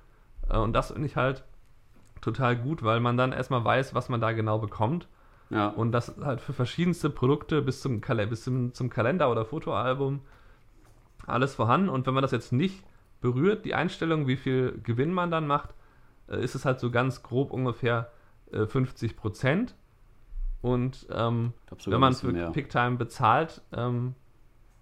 Äh, Und das finde ich halt total gut, weil man dann erstmal weiß, was man da genau bekommt. Ja. Und das halt für verschiedenste Produkte bis zum, Kal bis zum, zum Kalender oder Fotoalbum alles vorhanden. Und wenn man das jetzt nicht berührt, die Einstellung, wie viel Gewinn man dann macht, äh, ist es halt so ganz grob ungefähr äh, 50 Prozent. Und ähm, wenn man bisschen für mehr. Picktime bezahlt, ähm,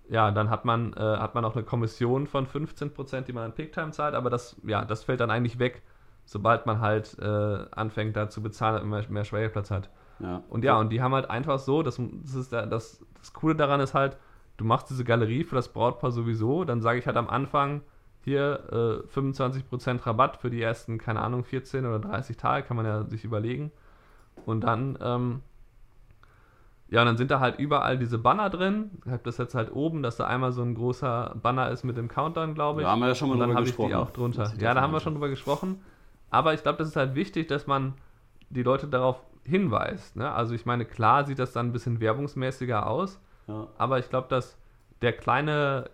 ja, dann hat man, äh, hat man auch eine Kommission von 15%, die man an Picktime zahlt, aber das, ja, das fällt dann eigentlich weg, sobald man halt äh, anfängt, da zu bezahlen und mehr, mehr Schwellenplatz hat. ja. Und ja, und die haben halt einfach so, das, das ist da, das, das Coole daran ist halt, du machst diese Galerie für das Brautpaar sowieso, dann sage ich halt am Anfang, hier äh, 25% Rabatt für die ersten, keine Ahnung, 14 oder 30 Tage, kann man ja sich überlegen. Und dann, ähm, ja, und dann sind da halt überall diese Banner drin. Ich habe das jetzt halt oben, dass da einmal so ein großer Banner ist mit dem Countdown, glaube ich. Da haben wir ja schon mal und dann drüber habe ich die gesprochen, auch drunter. Ja, da haben wir schon drüber gesprochen. Aber ich glaube, das ist halt wichtig, dass man die Leute darauf hinweist. Ne? Also ich meine, klar sieht das dann ein bisschen werbungsmäßiger aus, Ja. aber ich glaube, dass der kleine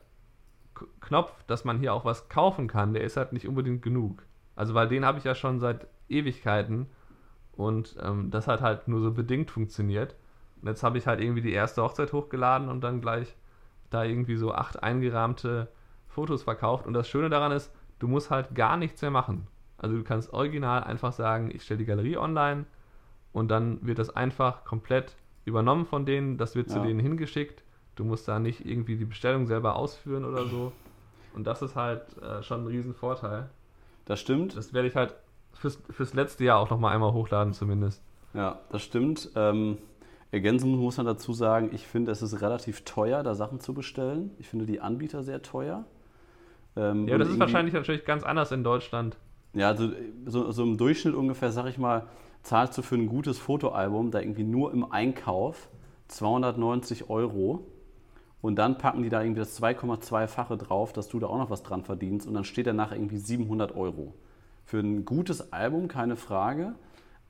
K Knopf, dass man hier auch was kaufen kann, der ist halt nicht unbedingt genug. Also weil den habe ich ja schon seit Ewigkeiten und ähm, das hat halt nur so bedingt funktioniert. Und jetzt habe ich halt irgendwie die erste Hochzeit hochgeladen und dann gleich da irgendwie so acht eingerahmte Fotos verkauft. Und das Schöne daran ist, du musst halt gar nichts mehr machen. Also du kannst original einfach sagen, ich stelle die Galerie online und dann wird das einfach komplett übernommen von denen, das wird zu Ja. denen hingeschickt. Du musst da nicht irgendwie die Bestellung selber ausführen oder so. Und das ist halt äh, schon ein Riesenvorteil. Das stimmt. Das werde ich halt fürs, fürs letzte Jahr auch nochmal einmal hochladen zumindest. Ja, das stimmt. Ähm, ergänzend muss man dazu sagen, ich finde, es ist relativ teuer, da Sachen zu bestellen. Ich finde die Anbieter sehr teuer. Ähm, Ja, das ist wahrscheinlich natürlich ganz anders in Deutschland. Ja, also so, so im Durchschnitt ungefähr, sag ich mal, zahlst du für ein gutes Fotoalbum da irgendwie nur im Einkauf 290 Euro. Und dann packen die da irgendwie das 2,2-fache drauf, dass du da auch noch was dran verdienst. Und dann steht danach irgendwie 700 Euro. Für ein gutes Album, keine Frage,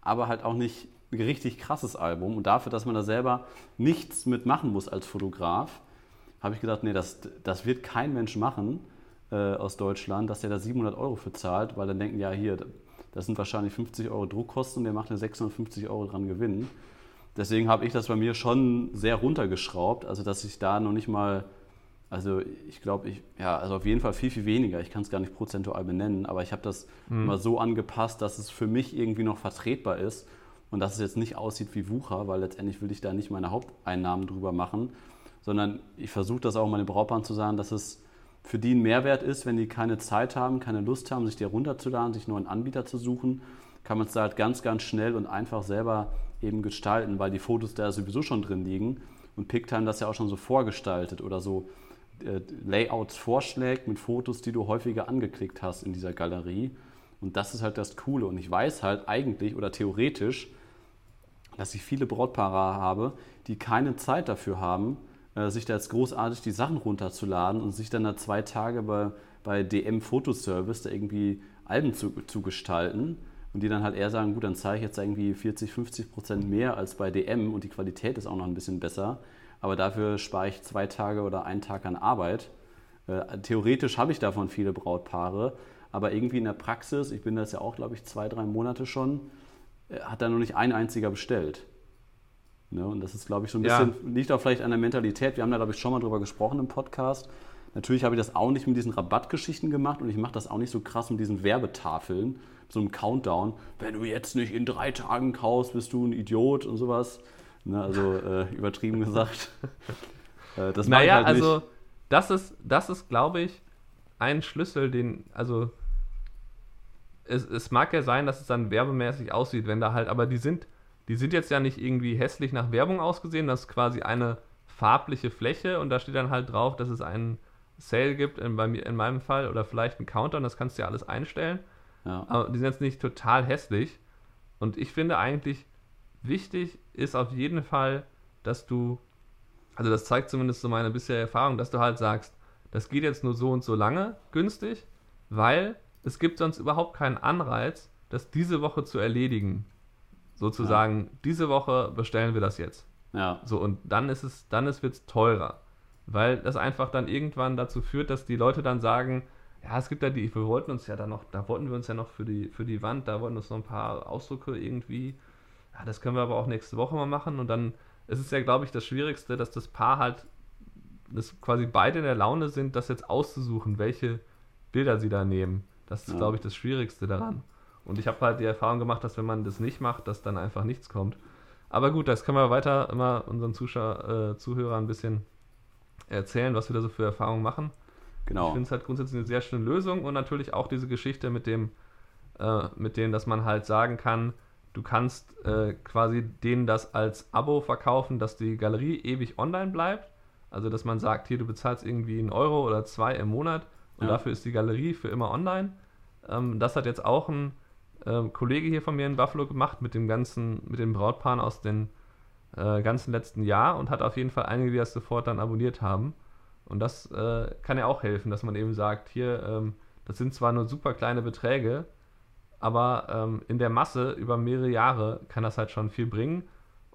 aber halt auch nicht ein richtig krasses Album. Und dafür, dass man da selber nichts mitmachen muss als Fotograf, habe ich gedacht, nee, das, das wird kein Mensch machen äh, aus Deutschland, dass der da 700 Euro für zahlt, weil dann denken, ja, hier, das sind wahrscheinlich 50 Euro Druckkosten, der macht ja 650 Euro dran Gewinn. Deswegen habe ich das bei mir schon sehr runtergeschraubt, also dass ich da noch nicht mal, also ich glaube, ich, ja, also auf jeden Fall viel, viel weniger. Ich kann es gar nicht prozentual benennen, aber ich habe das mal so angepasst, dass es für mich irgendwie noch vertretbar ist und dass es jetzt nicht aussieht wie Wucher, weil letztendlich will ich da nicht meine Haupteinnahmen drüber machen, sondern ich versuche das auch meine Brautpaaren zu sagen, dass es für die ein Mehrwert ist, wenn die keine Zeit haben, keine Lust haben, sich die runterzuladen, sich einen Anbieter zu suchen, kann man es da halt ganz, ganz schnell und einfach selber eben gestalten, weil die Fotos da sowieso schon drin liegen und Picktime das ja auch schon so vorgestaltet oder so äh, Layouts vorschlägt mit Fotos, die du häufiger angeklickt hast in dieser Galerie. Und das ist halt das Coole. Und ich weiß halt eigentlich oder theoretisch, dass ich viele Brautpaare habe, die keine Zeit dafür haben, äh, sich da jetzt großartig die Sachen runterzuladen und sich dann da zwei Tage bei, bei DM Fotoservice da irgendwie Alben zu, zu gestalten und die dann halt eher sagen, gut, dann zahle ich jetzt irgendwie 40, 50 Prozent mehr als bei DM und die Qualität ist auch noch ein bisschen besser, aber dafür spare ich zwei Tage oder einen Tag an Arbeit. Äh, theoretisch habe ich davon viele Brautpaare, aber irgendwie in der Praxis, ich bin das ja auch, glaube ich, zwei, drei Monate schon, hat da noch nicht ein einziger bestellt. Ne? Und das ist, glaube ich, so ein Ja. bisschen, liegt auch vielleicht an der Mentalität. Wir haben da, glaube ich, schon mal drüber gesprochen im Podcast. Natürlich habe ich das auch nicht mit diesen Rabattgeschichten gemacht und ich mache das auch nicht so krass mit diesen Werbetafeln, so einem Countdown. Wenn du jetzt nicht in drei Tagen kaufst, bist du ein Idiot und sowas. Ne? Also äh, übertrieben [LAUGHS] gesagt. äh, das Naja, halt also das ist, das ist, glaube ich, ein Schlüssel, den, also es, es mag ja sein, dass es dann werbemäßig aussieht, wenn da halt, aber die sind, die sind jetzt ja nicht irgendwie hässlich nach Werbung ausgesehen, das ist quasi eine farbliche Fläche und da steht dann halt drauf, dass es einen Sale gibt, in, bei mir, in meinem Fall, oder vielleicht einen Countdown, das kannst du ja alles einstellen. Ja. Aber die sind jetzt nicht total hässlich. Und ich finde eigentlich, wichtig ist auf jeden Fall, dass du, also das zeigt zumindest so meine bisherige Erfahrung, dass du halt sagst, das geht jetzt nur so und so lange günstig, weil es gibt sonst überhaupt keinen Anreiz, das diese Woche zu erledigen. Sozusagen, diese Woche bestellen wir das jetzt. Ja. So, und dann ist es, dann ist es teurer. Weil das einfach dann irgendwann dazu führt, dass die Leute dann sagen, ja, es gibt ja die, wir wollten uns ja dann noch, da wollten wir uns ja noch für die, für die Wand, da wollten uns noch ein paar Ausdrücke irgendwie, ja, das können wir aber auch nächste Woche mal machen und dann ist es ja, glaube ich, das Schwierigste, dass das Paar halt, dass quasi beide in der Laune sind, das jetzt auszusuchen, welche Bilder sie da nehmen. Das ist, Ja. glaube ich, das Schwierigste daran. Und ich habe halt die Erfahrung gemacht, dass wenn man das nicht macht, dass dann einfach nichts kommt. Aber gut, das können wir weiter immer unseren Zuschauer, äh, Zuhörern ein bisschen erzählen, was wir da so für Erfahrungen machen. Ich Genau. finde es halt grundsätzlich eine sehr schöne Lösung und natürlich auch diese Geschichte mit dem, äh, mit dem, dass man halt sagen kann, du kannst äh, quasi denen das als Abo verkaufen, dass die Galerie ewig online bleibt. Also dass man sagt, hier, du bezahlst irgendwie einen Euro oder zwei im Monat und Ja. dafür ist die Galerie für immer online. Ähm, das hat jetzt auch ein ähm, Kollege hier von mir in Buffalo gemacht mit dem ganzen, mit den Brautpaaren aus den äh, ganzen letzten Jahr und hat auf jeden Fall einige, die das sofort dann abonniert haben. Und das äh, kann ja auch helfen, dass man eben sagt, hier, ähm, das sind zwar nur super kleine Beträge, aber ähm, in der Masse über mehrere Jahre kann das halt schon viel bringen.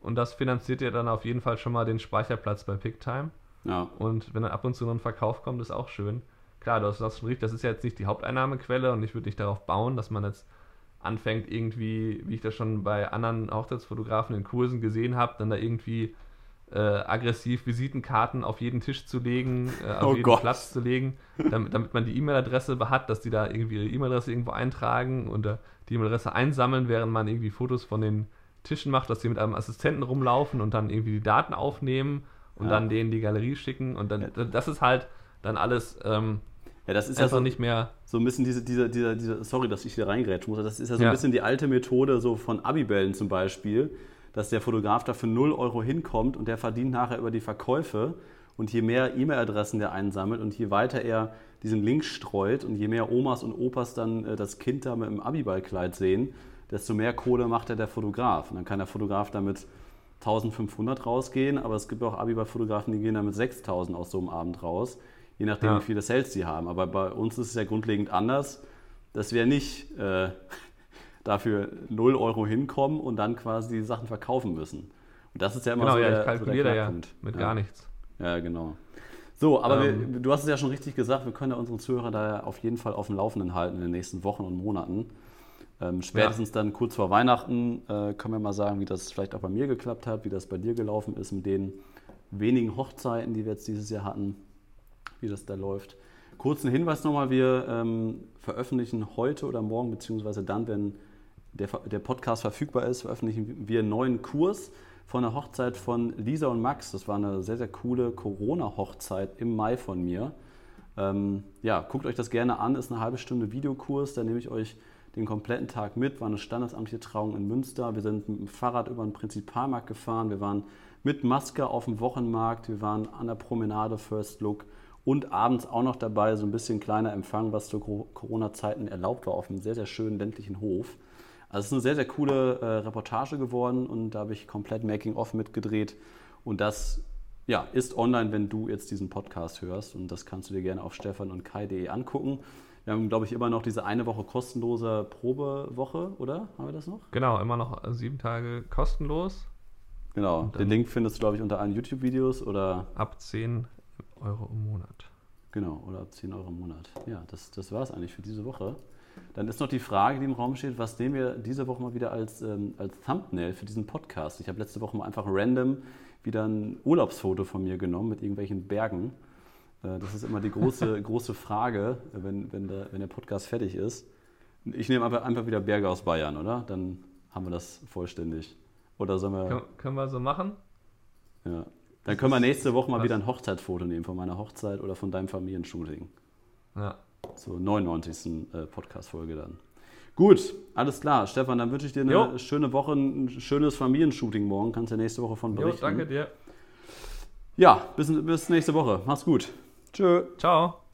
Und das finanziert ja dann auf jeden Fall schon mal den Speicherplatz bei PickTime. Ja. Und wenn dann ab und zu noch ein Verkauf kommt, ist auch schön. Klar, du hast das schon richtig, das ist ja jetzt nicht die Haupteinnahmequelle und ich würde nicht darauf bauen, dass man jetzt anfängt, irgendwie, wie ich das schon bei anderen Hochzeitsfotografen in Kursen gesehen habe, dann da irgendwie äh, aggressiv Visitenkarten auf jeden Tisch zu legen, äh, auf Oh jeden Gott. Platz zu legen, damit, damit man die E-Mail-Adresse hat, dass die da irgendwie ihre E-Mail-Adresse irgendwo eintragen und äh, die E-Mail-Adresse einsammeln, während man irgendwie Fotos von den Tischen macht, dass die mit einem Assistenten rumlaufen und dann irgendwie die Daten aufnehmen und Ja. dann denen die Galerie schicken und dann, das ist halt dann alles ähm, Ja, das ist ja so, nicht mehr, so ein bisschen diese, diese, diese, diese, sorry, dass ich hier reingrätschen muss, das ist ja so ein Ja. bisschen die alte Methode so von Abibellen zum Beispiel, dass der Fotograf da für 0 Euro hinkommt und der verdient nachher über die Verkäufe und je mehr E-Mail-Adressen der einsammelt und je weiter er diesen Link streut und je mehr Omas und Opas dann äh, das Kind da mit dem Abiballkleid sehen, desto mehr Kohle macht er der Fotograf. Und dann kann der Fotograf damit 1500 rausgehen, aber es gibt auch Abiball-Fotografen, die gehen damit 6000 aus so einem Abend raus, je nachdem, Ja. wie viele Sales sie haben. Aber bei uns ist es ja grundlegend anders, dass wir nicht äh, [LAUGHS] dafür 0 Euro hinkommen und dann quasi die Sachen verkaufen müssen. Und das ist ja immer genau, so, ja, der, ich kalkuliere so ja mit ja. gar nichts. Ja, genau. So, aber Ähm. wir, du hast es ja schon richtig gesagt, wir können ja unsere Zuhörer da ja auf jeden Fall auf dem Laufenden halten in den nächsten Wochen und Monaten. Ähm, spätestens dann kurz vor Weihnachten äh, können wir mal sagen, wie das vielleicht auch bei mir geklappt hat, wie das bei dir gelaufen ist mit den wenigen Hochzeiten, die wir jetzt dieses Jahr hatten, wie das da läuft. Kurzen Hinweis nochmal, wir ähm, veröffentlichen heute oder morgen, beziehungsweise dann, wenn der, der Podcast verfügbar ist, veröffentlichen wir einen neuen Kurs von der Hochzeit von Lisa und Max. Das war eine sehr, sehr coole Corona-Hochzeit im Mai von mir. Ähm, ja, guckt euch das gerne an, ist eine halbe Stunde Videokurs, da nehme ich euch den kompletten Tag mit, war eine standesamtliche Trauung in Münster. Wir sind mit dem Fahrrad über den Prinzipalmarkt gefahren, wir waren mit Maske auf dem Wochenmarkt, wir waren an der Promenade First Look und abends auch noch dabei so ein bisschen kleiner Empfang, was zu Co- Corona-Zeiten erlaubt war, auf einem sehr, sehr schönen ländlichen Hof. Also es ist eine sehr, sehr coole äh, Reportage geworden und da habe ich komplett Making-of mitgedreht und das ja, ist online, wenn du jetzt diesen Podcast hörst und das kannst du dir gerne auf stefan und kai.de angucken. Wir haben, glaube ich, immer noch diese eine Woche kostenlose Probewoche, oder? Haben wir das noch? Genau, immer noch sieben Tage kostenlos, Genau. Den Link findest du, glaube ich, unter allen YouTube-Videos oder ab 10 Euro im Monat. genau, oder ab 10 Euro im Monat. Ja, das, das war es eigentlich für diese Woche. Dann ist noch die Frage, die im Raum steht, was nehmen wir diese Woche mal wieder als, ähm, als Thumbnail für diesen Podcast? Ich habe letzte Woche mal einfach random wieder ein Urlaubsfoto von mir genommen mit irgendwelchen Bergen. Äh, das ist immer die große, [LAUGHS] große Frage, wenn, wenn, der, wenn der Podcast fertig ist. Ich nehme einfach, einfach wieder Berge aus Bayern, oder? Dann haben wir das vollständig. Oder sollen wir. Können, können wir so machen? Ja. Dann können wir nächste Woche mal wieder ein Hochzeitsfoto nehmen von meiner Hochzeit oder von deinem Familienshooting. Ja. Zur 99. äh, Podcast-Folge dann. Gut, alles klar. Stefan, dann wünsche ich dir eine Jo. schöne Woche, ein schönes Familienshooting morgen. Kannst ja nächste Woche von Jo, berichten. danke dir. Ja, bis, bis nächste Woche. Mach's gut. Tschö. Ciao.